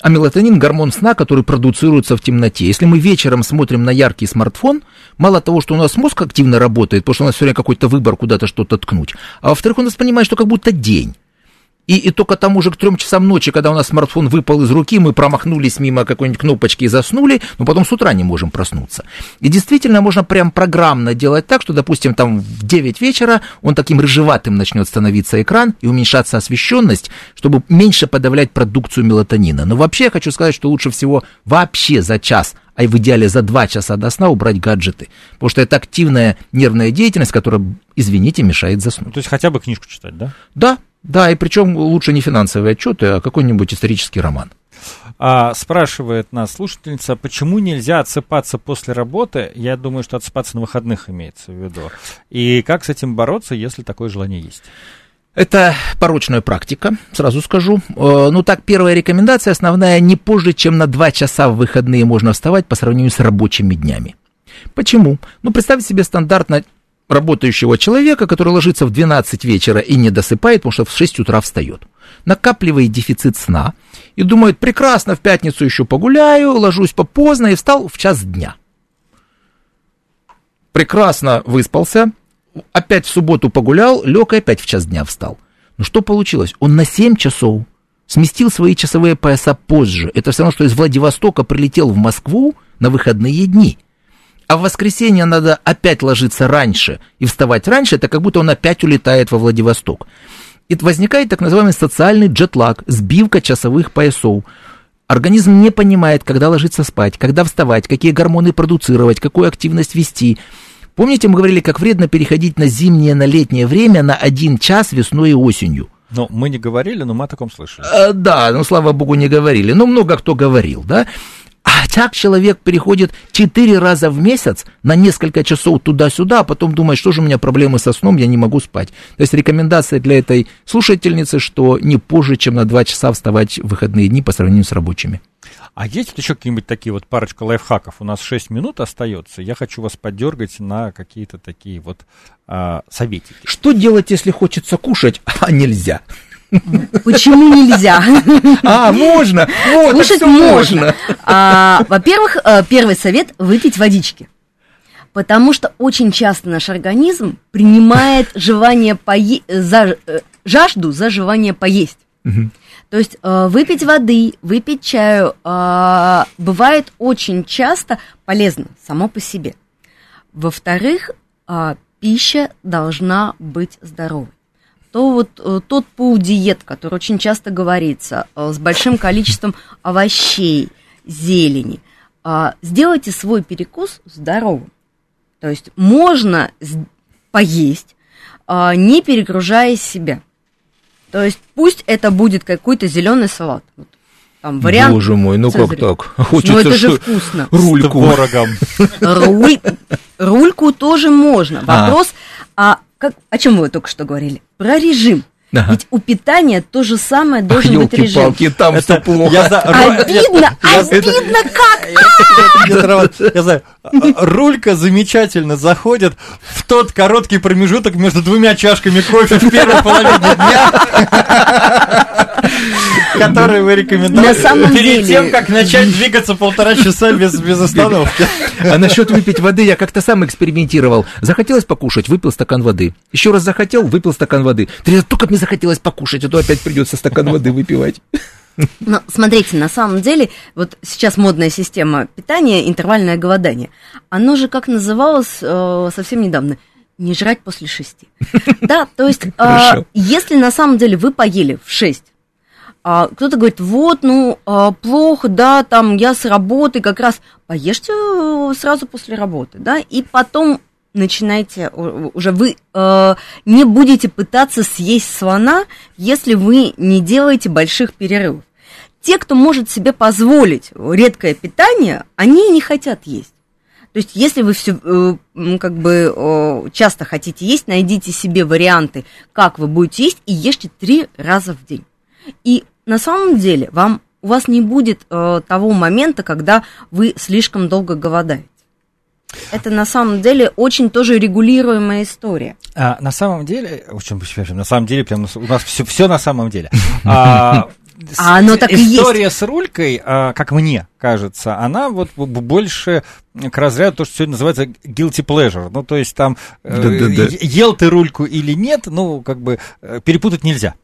А мелатонин – гормон сна, который продуцируется в темноте. Если мы вечером смотрим на яркий смартфон, мало того, что у нас мозг активно работает, потому что у нас все время какой-то выбор куда-то что-то ткнуть, а во-вторых, он нас понимает, что как будто день. И, и только там уже к трем часам ночи, когда у нас смартфон выпал из руки, мы промахнулись мимо какой-нибудь кнопочки и заснули, но потом с утра не можем проснуться. И действительно можно прям программно делать так, что, допустим, там в 9 вечера он таким рыжеватым начнет становиться экран и уменьшаться освещенность, чтобы меньше подавлять продукцию мелатонина. Но вообще я хочу сказать, что лучше всего вообще за час а в идеале за два часа до сна убрать гаджеты. Потому что это активная нервная деятельность, которая, извините, мешает заснуть. То есть хотя бы книжку читать, да? Да, да, и причем лучше не финансовые отчеты, а какой-нибудь исторический роман. А, спрашивает нас слушательница, почему нельзя отсыпаться после работы? Я думаю, что отсыпаться на выходных имеется в виду. И как с этим бороться, если такое желание есть? Это порочная практика, сразу скажу. Э, ну так, первая рекомендация основная, не позже, чем на 2 часа в выходные можно вставать по сравнению с рабочими днями. Почему? Ну, представьте себе стандартно работающего человека, который ложится в 12 вечера и не досыпает, потому что в 6 утра встает. Накапливает дефицит сна и думает, прекрасно, в пятницу еще погуляю, ложусь попоздно и встал в час дня. Прекрасно выспался, опять в субботу погулял, лег и опять в час дня встал. Ну что получилось? Он на 7 часов сместил свои часовые пояса позже. Это все равно, что из Владивостока прилетел в Москву на выходные дни – а в воскресенье надо опять ложиться раньше и вставать раньше, это как будто он опять улетает во Владивосток. И возникает так называемый социальный джетлаг, сбивка часовых поясов. Организм не понимает, когда ложиться спать, когда вставать, какие гормоны продуцировать, какую активность вести. Помните, мы говорили, как вредно переходить на зимнее, на летнее время на один час весной и осенью? Ну, мы не говорили, но мы о таком слышали. А, да, ну, слава богу, не говорили. Но много кто говорил, да. Так человек переходит четыре раза в месяц на несколько часов туда-сюда, а потом думает, что же у меня проблемы со сном, я не могу спать. То есть рекомендация для этой слушательницы, что не позже, чем на два часа вставать в выходные дни по сравнению с рабочими. А есть еще какие-нибудь такие вот парочка лайфхаков? У нас 6 минут остается. Я хочу вас поддергать на какие-то такие вот а, советики. Что делать, если хочется кушать, а нельзя? Почему нельзя? А, можно! Вот, Слушать можно. А, во-первых, э, первый совет – выпить водички. Потому что очень часто наш организм принимает желание пое... за... Э, жажду за желание поесть. То есть э, выпить воды, выпить чаю бывает очень часто полезно само по себе. Во-вторых, пища должна быть здоровой то вот э, тот пул диет, который очень часто говорится, э, с большим количеством овощей, зелени, э, сделайте свой перекус здоровым. То есть можно поесть, не перегружая себя. То есть пусть это будет какой-то зеленый салат. Вот там вариант. Боже мой, ну Цезарь. как так? Хочется, ну это же вкусно. Рульку. С творогом. Руль, рульку тоже можно. А. Вопрос, а. а как, о чем вы только что говорили? Про режим. Ага. Ведь у питания то же самое должен Ах, быть режим. Палки, там это, все плохо. Я за... Обидно, я, обидно как! Я знаю, рулька замечательно заходит в тот короткий промежуток между двумя чашками кофе в первой половине дня, который вы рекомендуете перед тем, как начать двигаться полтора часа без, без остановки. А насчет выпить воды я как-то сам экспериментировал. Захотелось покушать, выпил стакан воды. Еще раз захотел, выпил стакан воды. Только мне захотелось покушать, а то опять придется стакан воды выпивать. Но смотрите, на самом деле, вот сейчас модная система питания, интервальное голодание, оно же как называлось э, совсем недавно, не жрать после шести. Да, то есть, э, если на самом деле вы поели в шесть, а кто-то говорит, вот, ну, а, плохо, да, там я с работы как раз, поешьте э, сразу после работы, да, и потом начинайте, уже вы э, не будете пытаться съесть слона, если вы не делаете больших перерывов. Те, кто может себе позволить редкое питание, они не хотят есть. То есть, если вы все э, как бы э, часто хотите есть, найдите себе варианты, как вы будете есть, и ешьте три раза в день. И на самом деле вам у вас не будет э, того момента, когда вы слишком долго голодаете. Это на самом деле очень тоже регулируемая история. А, на самом деле, очень на самом деле, прям у нас все, все на самом деле. А, а оно так история и есть. с рулькой, а, как мне кажется, она вот больше к разряду то, что сегодня называется guilty pleasure. Ну, то есть там да, да, да. ел ты рульку или нет, ну, как бы э, перепутать нельзя.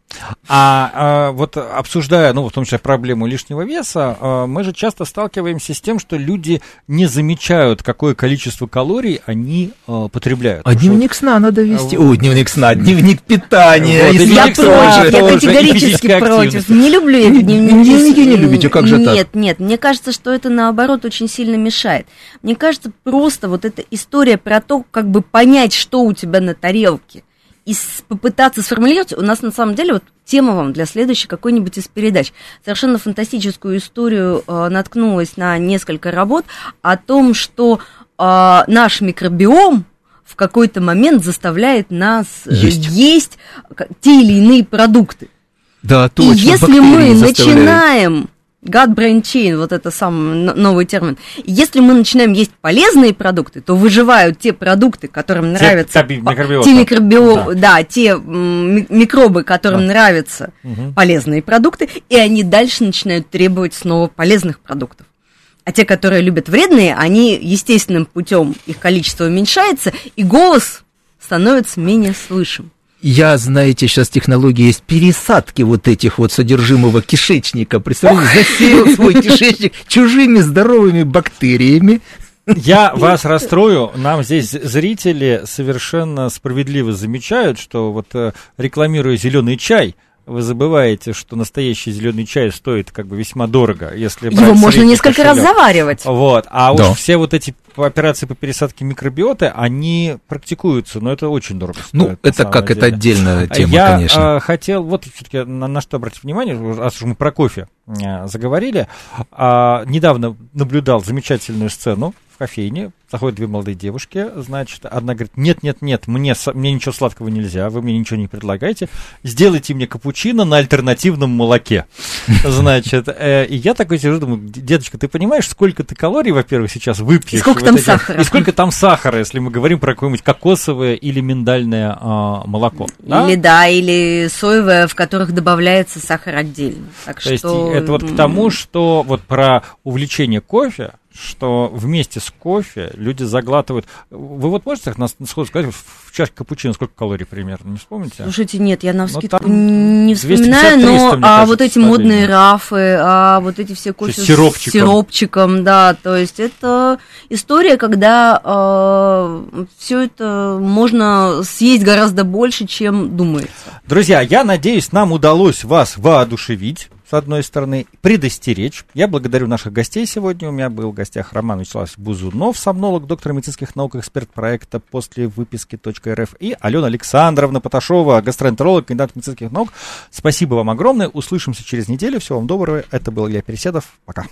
А, а вот обсуждая, ну, в том числе проблему лишнего веса, а, мы же часто сталкиваемся с тем, что люди не замечают, какое количество калорий они а, потребляют. А дневник вот, сна надо вести. А, Ой, дневник сна, дневник питания. Вот, я против, я категорически против. Не люблю я дневники. Дневники не любите, как же так? Нет, нет, мне кажется, что это наоборот очень сильно мешает. Мне кажется, просто вот эта история про то, как бы понять, что у тебя на тарелке, и попытаться сформулировать, у нас на самом деле вот тема вам для следующей какой-нибудь из передач. Совершенно фантастическую историю э, наткнулась на несколько работ о том, что э, наш микробиом в какой-то момент заставляет нас э, есть, есть те или иные продукты. Да, точно. И если мы начинаем gut brain chain, вот это самый новый термин. Если мы начинаем есть полезные продукты, то выживают те продукты, которым те нравятся микробиоты. те микробио, да. да, те микробы, которым да. нравятся угу. полезные продукты, и они дальше начинают требовать снова полезных продуктов. А те, которые любят вредные, они естественным путем их количество уменьшается, и голос становится менее слышим. Я, знаете, сейчас технология есть пересадки вот этих вот содержимого кишечника. Представляете, засеял свой кишечник чужими здоровыми бактериями. Я вас расстрою. Нам здесь зрители совершенно справедливо замечают, что вот э, рекламируя зеленый чай, вы забываете, что настоящий зеленый чай стоит как бы весьма дорого, если Его можно несколько кошелек. раз заваривать. Вот, а да. уж все вот эти операции по пересадке микробиоты, они практикуются, но это очень дорого ну, стоит. Ну, это как, деле. это отдельная тема, Я, конечно. Я хотел, вот все-таки на, на что обратить внимание, раз уж мы про кофе а, заговорили, а, недавно наблюдал замечательную сцену в кофейне, заходят две молодые девушки, значит, одна говорит, нет, нет, нет, мне, мне ничего сладкого нельзя, вы мне ничего не предлагаете, сделайте мне капучино на альтернативном молоке, значит, э, и я такой сижу, думаю, деточка, ты понимаешь, сколько ты калорий, во-первых, сейчас выпьешь? И сколько там сахара? И сколько там сахара, если мы говорим про какое-нибудь кокосовое или миндальное а, молоко? Или да, или соевое, в которых добавляется сахар отдельно. Так То что... есть это вот к тому, что вот про увлечение кофе, что вместе с кофе люди заглатывают... Вы вот можете так на сходу сказать, в чашке капучино сколько калорий примерно, не вспомните? Слушайте, нет, я на ну, вскидку не вспоминаю, но а кажется, вот эти модные рафы, а вот эти все кофе с сиропчиком. сиропчиком, да, то есть это история, когда э, все это можно съесть гораздо больше, чем думается. Друзья, я надеюсь, нам удалось вас воодушевить с одной стороны, предостеречь. Я благодарю наших гостей сегодня. У меня был в гостях Роман Вячеславович Бузунов, сомнолог, доктор медицинских наук, эксперт проекта после выписки .рф и Алена Александровна Поташова, гастроэнтеролог, кандидат медицинских наук. Спасибо вам огромное. Услышимся через неделю. Всего вам доброго. Это был Илья Переседов. Пока.